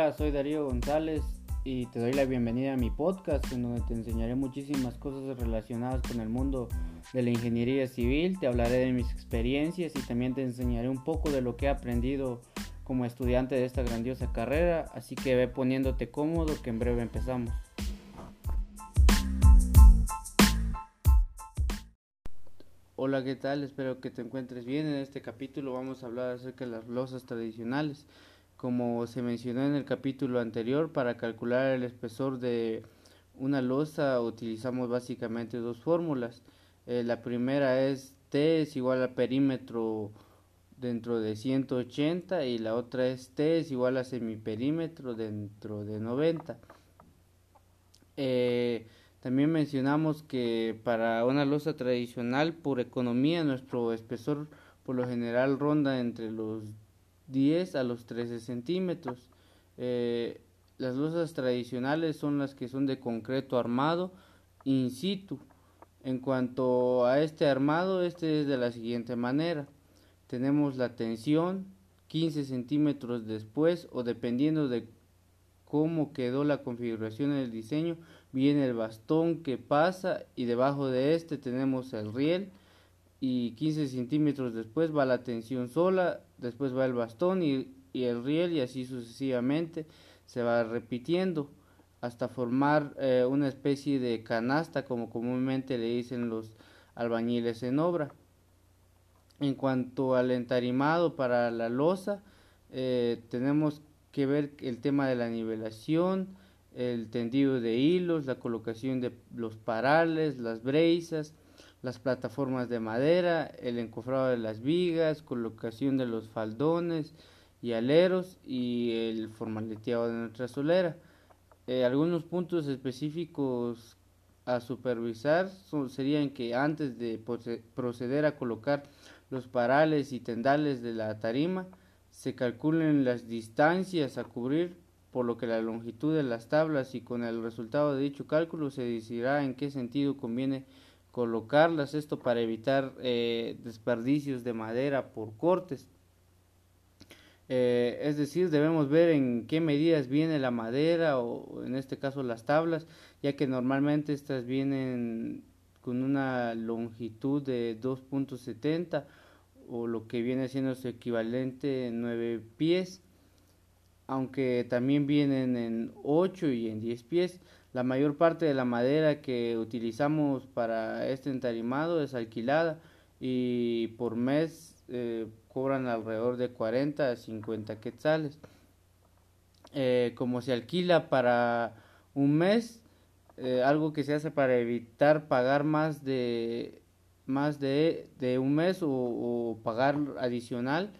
Hola, soy Darío González y te doy la bienvenida a mi podcast en donde te enseñaré muchísimas cosas relacionadas con el mundo de la ingeniería civil, te hablaré de mis experiencias y también te enseñaré un poco de lo que he aprendido como estudiante de esta grandiosa carrera, así que ve poniéndote cómodo que en breve empezamos. Hola, ¿qué tal? Espero que te encuentres bien. En este capítulo vamos a hablar acerca de las losas tradicionales. Como se mencionó en el capítulo anterior, para calcular el espesor de una losa utilizamos básicamente dos fórmulas. Eh, la primera es T es igual a perímetro dentro de 180 y la otra es T es igual a semiperímetro dentro de 90. Eh, también mencionamos que para una losa tradicional, por economía, nuestro espesor por lo general ronda entre los 10 a los 13 centímetros. Eh, las losas tradicionales son las que son de concreto armado in situ. En cuanto a este armado, este es de la siguiente manera. Tenemos la tensión 15 centímetros después o dependiendo de cómo quedó la configuración en el diseño, viene el bastón que pasa y debajo de este tenemos el riel y 15 centímetros después va la tensión sola, después va el bastón y, el riel y así sucesivamente se va repitiendo hasta formar eh, una especie de canasta como comúnmente le dicen los albañiles en obra. En cuanto al entarimado para la losa, eh, tenemos que ver el tema de la nivelación, el tendido de hilos, la colocación de los parales, las brezas, las plataformas de madera, el encofrado de las vigas, colocación de los faldones y aleros y el formaleteado de nuestra solera. Eh, algunos puntos específicos a supervisar serían que antes de proceder a colocar los parales y tendales de la tarima, se calculen las distancias a cubrir, por lo que la longitud de las tablas y con el resultado de dicho cálculo se decidirá en qué sentido conviene colocarlas, esto para evitar eh, desperdicios de madera por cortes. Eh, es decir, debemos ver en qué medidas viene la madera o en este caso las tablas, ya que normalmente estas vienen con una longitud de 2.70 o lo que viene siendo su equivalente en 9 pies, aunque también vienen en 8 y en 10 pies. La mayor parte de la madera que utilizamos para este entarimado es alquilada y por mes eh, cobran alrededor de 40 a 50 quetzales. Eh, como se alquila para un mes, eh, algo que se hace para evitar pagar más de más de, un mes o, pagar adicional.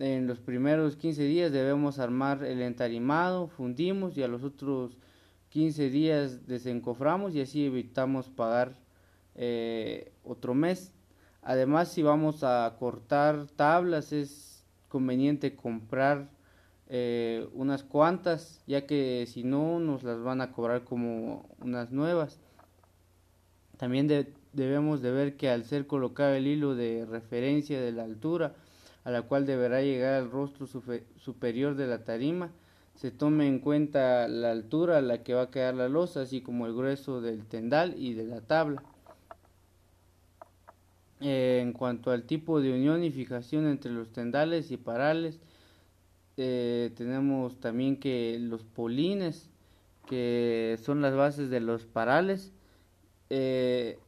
En los primeros 15 días debemos armar el entarimado, fundimos y a los otros 15 días desencoframos y así evitamos pagar eh, otro mes. Además, si vamos a cortar tablas, es conveniente comprar eh, unas cuantas, ya que si no nos las van a cobrar como unas nuevas. También de, debemos de ver que al ser colocado el hilo de referencia de la altura a la cual deberá llegar al rostro superior de la tarima, se tome en cuenta la altura a la que va a quedar la losa, así como el grueso del tendal y de la tabla. Eh, en cuanto al tipo de unión y fijación entre los tendales y parales, eh, tenemos también que los polines, que son las bases de los parales, eh,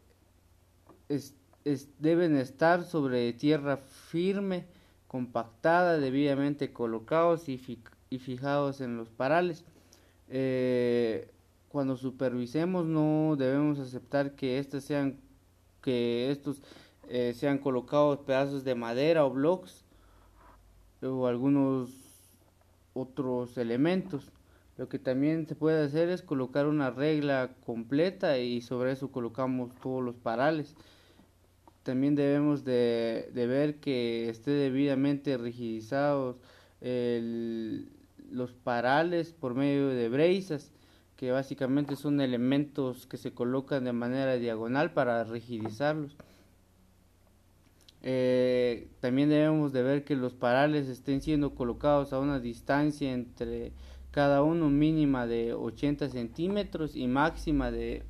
deben estar sobre tierra firme, compactada, debidamente colocados y, fijados en los parales. Eh, cuando supervisemos no debemos aceptar que estos eh, sean colocados pedazos de madera o blocks o algunos otros elementos. Lo que también se puede hacer es colocar una regla completa y sobre eso colocamos todos los parales. También debemos de, ver que esté debidamente rigidizados los parales por medio de brezas, que básicamente son elementos que se colocan de manera diagonal para rigidizarlos. Eh, también debemos de ver que los parales estén siendo colocados a una distancia entre cada uno mínima de 80 centímetros y máxima de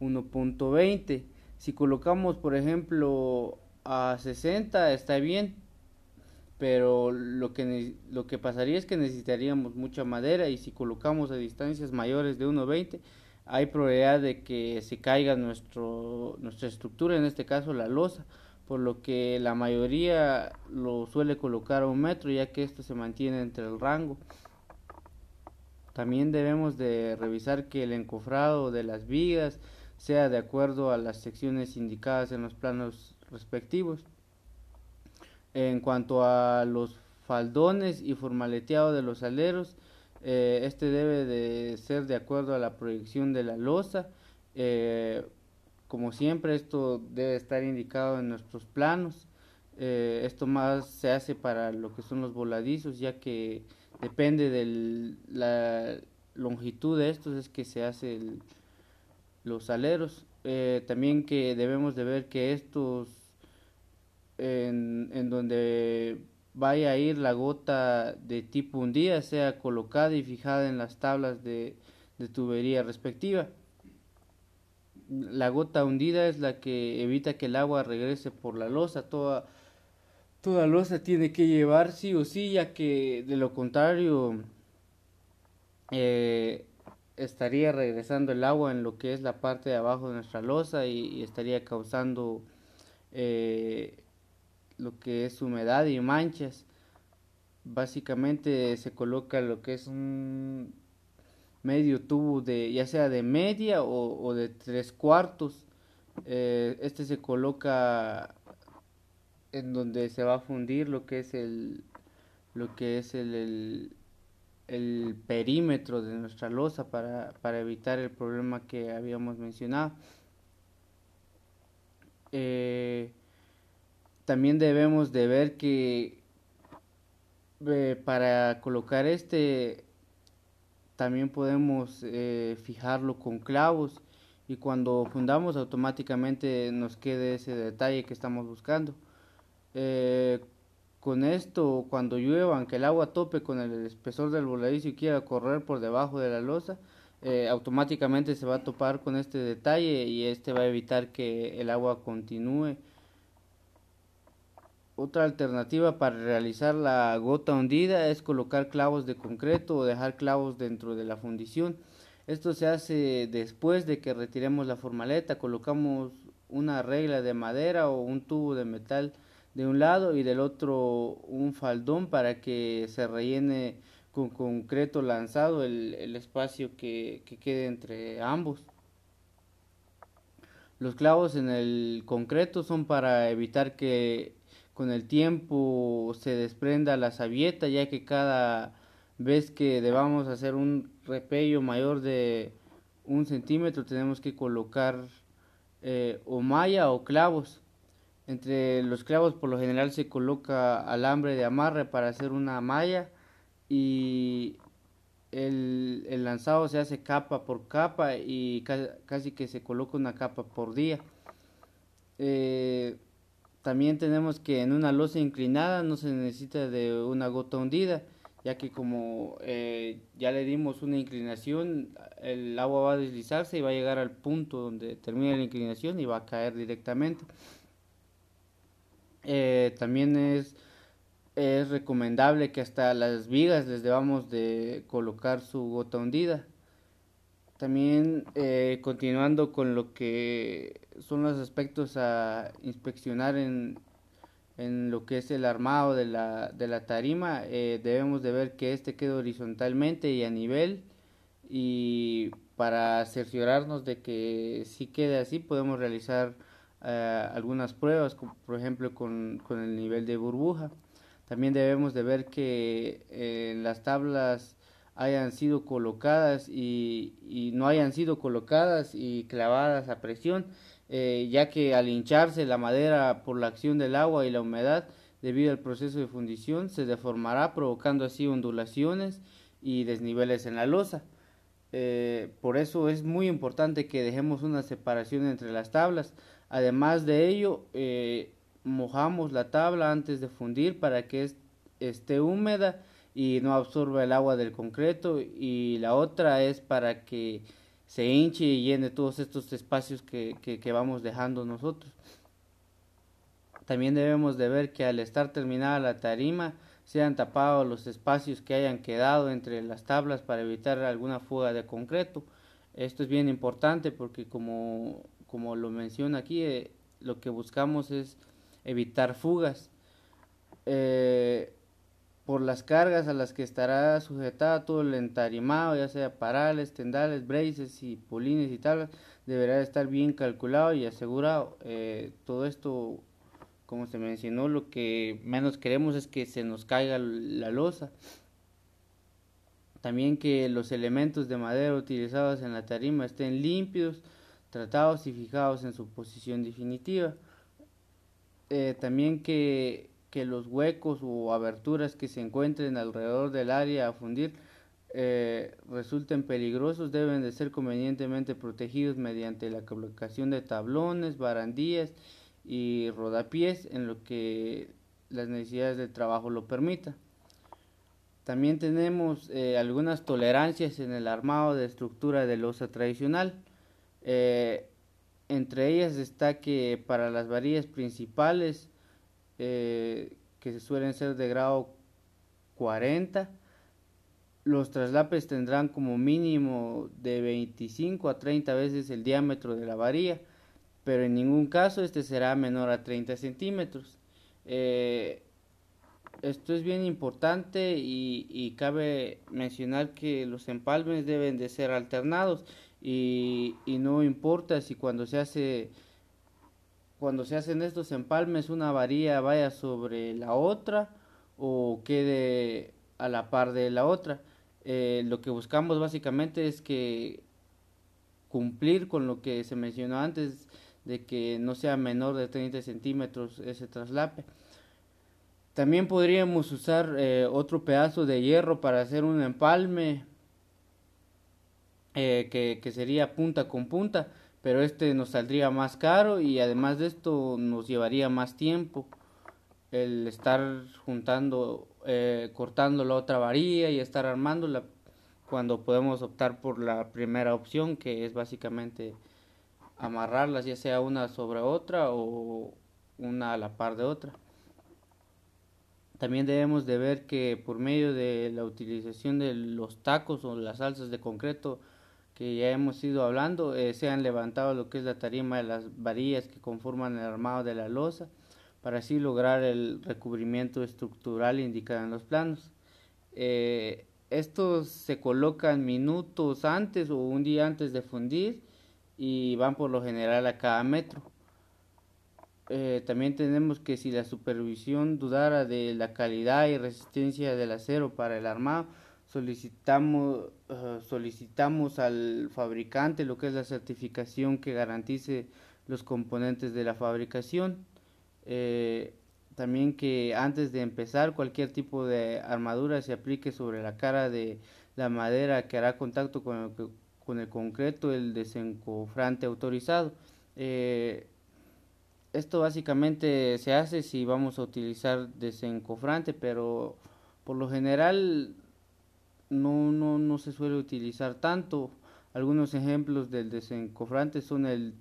1.20. Si colocamos, por ejemplo, a 60 está bien, pero lo que, lo que pasaría es que necesitaríamos mucha madera y si colocamos a distancias mayores de 1.20 hay probabilidad de que se caiga nuestro, nuestra estructura, en este caso la losa, por lo que la mayoría lo suele colocar a un metro ya que esto se mantiene entre el rango. También debemos de revisar que el encofrado de las vigas sea de acuerdo a las secciones indicadas en los planos respectivos. En cuanto a los faldones y formaleteado de los aleros, eh, este debe de ser de acuerdo a la proyección de la losa. Eh, como siempre, esto debe estar indicado en nuestros planos. Eh, esto más se hace para lo que son los voladizos, ya que depende de la longitud de estos es que se hace los aleros. también que debemos de ver que estos en, en donde vaya a ir la gota de tipo hundida sea colocada y fijada en las tablas de, tubería respectiva. La gota hundida es la que evita que el agua regrese por la losa. Toda, toda losa tiene que llevar sí o sí, ya que de lo contrario eh, estaría regresando el agua en lo que es la parte de abajo de nuestra losa y, estaría causando eh, lo que es humedad y manchas. Básicamente se coloca lo que es un medio tubo de ya sea de media o, de tres cuartos. Eh, este se coloca en donde se va a fundir lo que es el lo que es el, el, perímetro de nuestra losa para, para, evitar el problema que habíamos mencionado. Eh, también debemos de ver que eh, para colocar este también podemos eh, fijarlo con clavos y cuando fundamos automáticamente nos quede ese detalle que estamos buscando. Con esto, cuando llueva, aunque el agua tope con el espesor del voladizo y quiera correr por debajo de la losa, automáticamente se va a topar con este detalle y este va a evitar que el agua continúe otra alternativa para realizar la gota hundida es colocar clavos de concreto o dejar clavos dentro de la fundición. Esto se hace después de que retiremos la formaleta, colocamos una regla de madera o un tubo de metal de un lado y del otro un faldón para que se rellene con concreto lanzado el, espacio que, que quede entre ambos. Los clavos en el concreto son para evitar que con el tiempo se desprenda la sabieta, ya que cada vez que debamos hacer un repello mayor de un centímetro tenemos que colocar eh, o malla o clavos. Entre los clavos por lo general se coloca alambre de amarre para hacer una malla y el, el lanzado se hace capa por capa y casi que se coloca una capa por día. Eh, también tenemos que en una losa inclinada no se necesita de una gota hundida, ya que como eh, ya le dimos una inclinación, el agua va a deslizarse y va a llegar al punto donde termina la inclinación y va a caer directamente. Eh, también es, es recomendable que hasta las vigas les debamos de colocar su gota hundida. También eh, continuando con lo que son los aspectos a inspeccionar en, en lo que es el armado de la, de la tarima, eh, debemos de ver que este quede horizontalmente y a nivel y para cerciorarnos de que si quede así podemos realizar eh, algunas pruebas, por ejemplo con, con, el nivel de burbuja. También debemos de ver que en las tablas hayan sido colocadas y, y, no hayan sido colocadas y clavadas a presión, eh, ya que al hincharse la madera por la acción del agua y la humedad debido al proceso de fundición se deformará provocando así ondulaciones y desniveles en la losa. Eh, por eso es muy importante que dejemos una separación entre las tablas. Además de ello, eh, mojamos la tabla antes de fundir para que esté húmeda y no absorba el agua del concreto y la otra es para que se hinche y llene todos estos espacios que, que, vamos dejando nosotros. También debemos de ver que al estar terminada la tarima sean tapados los espacios que hayan quedado entre las tablas para evitar alguna fuga de concreto. Esto es bien importante porque como, como lo menciona aquí, eh, lo que buscamos es evitar fugas. Eh, por las cargas a las que estará sujetada todo el entarimado, ya sea parales, tendales, braces y polines y tablas, deberá estar bien calculado y asegurado. Eh, todo esto, como se mencionó, lo que menos queremos es que se nos caiga la losa. También que los elementos de madera utilizados en la tarima estén limpios, tratados y fijados en su posición definitiva. Eh, también que que los huecos o aberturas que se encuentren alrededor del área a fundir eh, resulten peligrosos deben de ser convenientemente protegidos mediante la colocación de tablones, barandillas y rodapiés en lo que las necesidades del trabajo lo permitan. También tenemos eh, algunas tolerancias en el armado de estructura de losa tradicional. Eh, entre ellas está que para las varillas principales eh, que suelen ser de grado 40. Los traslapes tendrán como mínimo de 25 a 30 veces el diámetro de la varilla, pero en ningún caso este será menor a 30 centímetros. Eh, esto es bien importante y, y, cabe mencionar que los empalmes deben de ser alternados y, no importa si cuando se hace cuando se hacen estos empalmes una varilla vaya sobre la otra o quede a la par de la otra. Eh, lo que buscamos básicamente es que cumplir con lo que se mencionó antes de que no sea menor de 30 centímetros ese traslape. También podríamos usar eh, otro pedazo de hierro para hacer un empalme eh, que, sería punta con punta pero este nos saldría más caro y además de esto nos llevaría más tiempo el estar juntando, eh, cortando la otra varilla y estar armándola cuando podemos optar por la primera opción que es básicamente amarrarlas ya sea una sobre otra o una a la par de otra. También debemos de ver que por medio de la utilización de los tacos o las salsas de concreto que ya hemos ido hablando, eh, se han levantado lo que es la tarima de las varillas que conforman el armado de la losa, para así lograr el recubrimiento estructural indicado en los planos. Eh, estos se colocan minutos antes o un día antes de fundir y van por lo general a cada metro. Eh, también tenemos que si la supervisión dudara de la calidad y resistencia del acero para el armado, solicitamos, uh, solicitamos al fabricante lo que es la certificación que garantice los componentes de la fabricación. Eh, también que antes de empezar cualquier tipo de armadura se aplique sobre la cara de la madera que hará contacto con el, con el concreto el desencofrante autorizado. Eh, esto básicamente se hace si vamos a utilizar desencofrante, pero por lo general no, no, no se suele utilizar tanto. Algunos ejemplos del desencofrante son el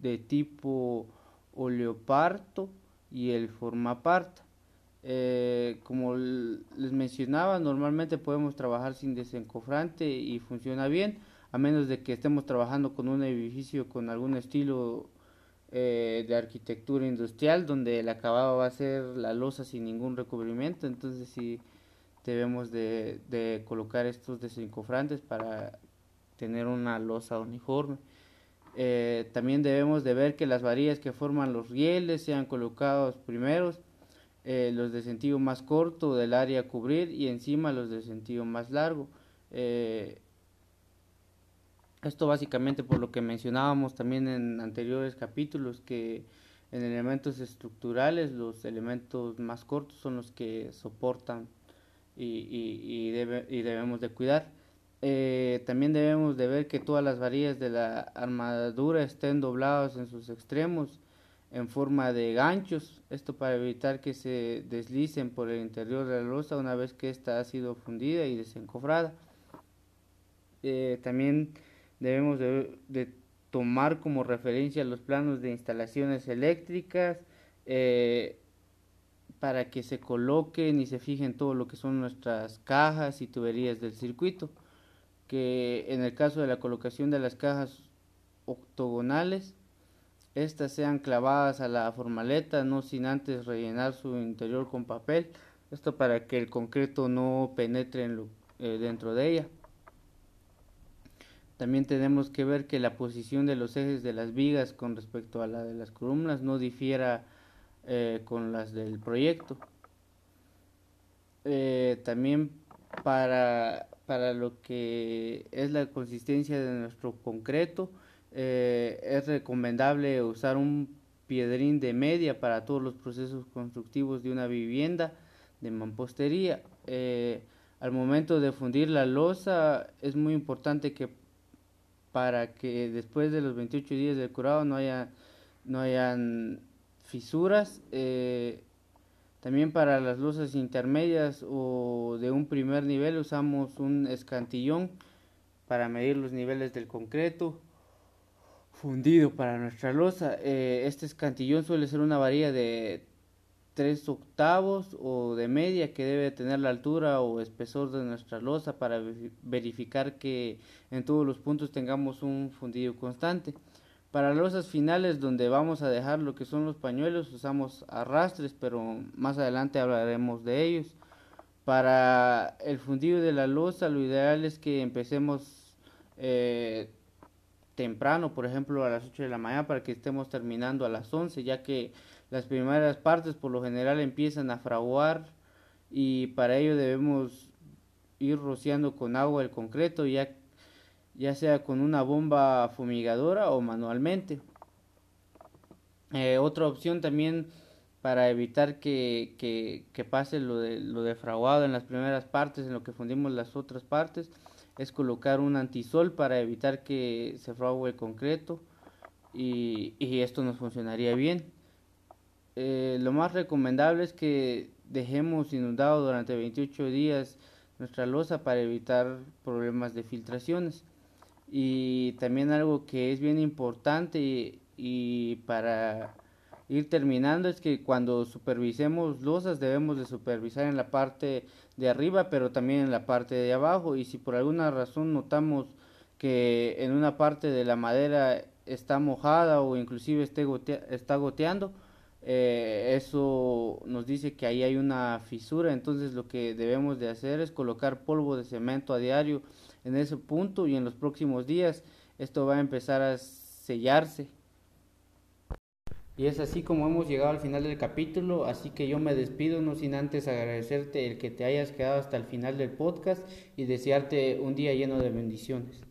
de tipo oleoparto y el formaparta. Eh, como les mencionaba, normalmente podemos trabajar sin desencofrante y funciona bien, a menos de que estemos trabajando con un edificio con algún estilo eh, de arquitectura industrial, donde el acabado va a ser la losa sin ningún recubrimiento. Entonces, si debemos de, colocar estos desencofrantes para tener una losa uniforme. Eh, también debemos de ver que las varillas que forman los rieles sean colocados primeros, eh, los de sentido más corto del área a cubrir y encima los de sentido más largo. Eh, esto básicamente por lo que mencionábamos también en anteriores capítulos que en elementos estructurales los elementos más cortos son los que soportan y, debemos de cuidar. Eh, también debemos de ver que todas las varillas de la armadura estén dobladas en sus extremos en forma de ganchos, esto para evitar que se deslicen por el interior de la losa una vez que ésta ha sido fundida y desencofrada. Eh, también debemos de, tomar como referencia los planos de instalaciones eléctricas eh, para que se coloquen y se fijen todo lo que son nuestras cajas y tuberías del circuito que en el caso de la colocación de las cajas octogonales estas sean clavadas a la formaleta no sin antes rellenar su interior con papel esto para que el concreto no penetre eh, dentro de ella. También tenemos que ver que la posición de los ejes de las vigas con respecto a la de las columnas no difiera eh, con las del proyecto. Eh, también para, para, lo que es la consistencia de nuestro concreto, eh, es recomendable usar un piedrín de media para todos los procesos constructivos de una vivienda de mampostería. al momento de fundir la losa es muy importante que para que después de los 28 días del curado no haya no hayan fisuras eh, también para las losas intermedias o de un primer nivel usamos un escantillón para medir los niveles del concreto fundido para nuestra losa eh, este escantillón suele ser una varilla de 3 octavos o de media que debe tener la altura o espesor de nuestra losa para verificar que en todos los puntos tengamos un fundido constante. Para losas finales donde vamos a dejar lo que son los pañuelos usamos arrastres pero más adelante hablaremos de ellos. Para el fundido de la losa lo ideal es que empecemos eh, temprano, por ejemplo a las 8 de la mañana para que estemos terminando a las 11 ya que las primeras partes por lo general empiezan a fraguar y para ello debemos ir rociando con agua el concreto ya, ya sea con una bomba fumigadora o manualmente. Eh, otra opción también para evitar que, que, pase lo de, lo de fraguado en las primeras partes, en lo que fundimos las otras partes, es colocar un antisol para evitar que se frague el concreto y, y esto nos funcionaría bien. Eh, lo más recomendable es que dejemos inundado durante 28 días nuestra losa para evitar problemas de filtraciones. Y también algo que es bien importante y, para ir terminando es que cuando supervisemos losas debemos de supervisar en la parte de arriba pero también en la parte de abajo y si por alguna razón notamos que en una parte de la madera está mojada o inclusive está goteando eh, eso nos dice que ahí hay una fisura, entonces lo que debemos de hacer es colocar polvo de cemento a diario en ese punto y en los próximos días esto va a empezar a sellarse. Y es así como hemos llegado al final del capítulo, así que yo me despido no sin antes agradecerte el que te hayas quedado hasta el final del podcast y desearte un día lleno de bendiciones.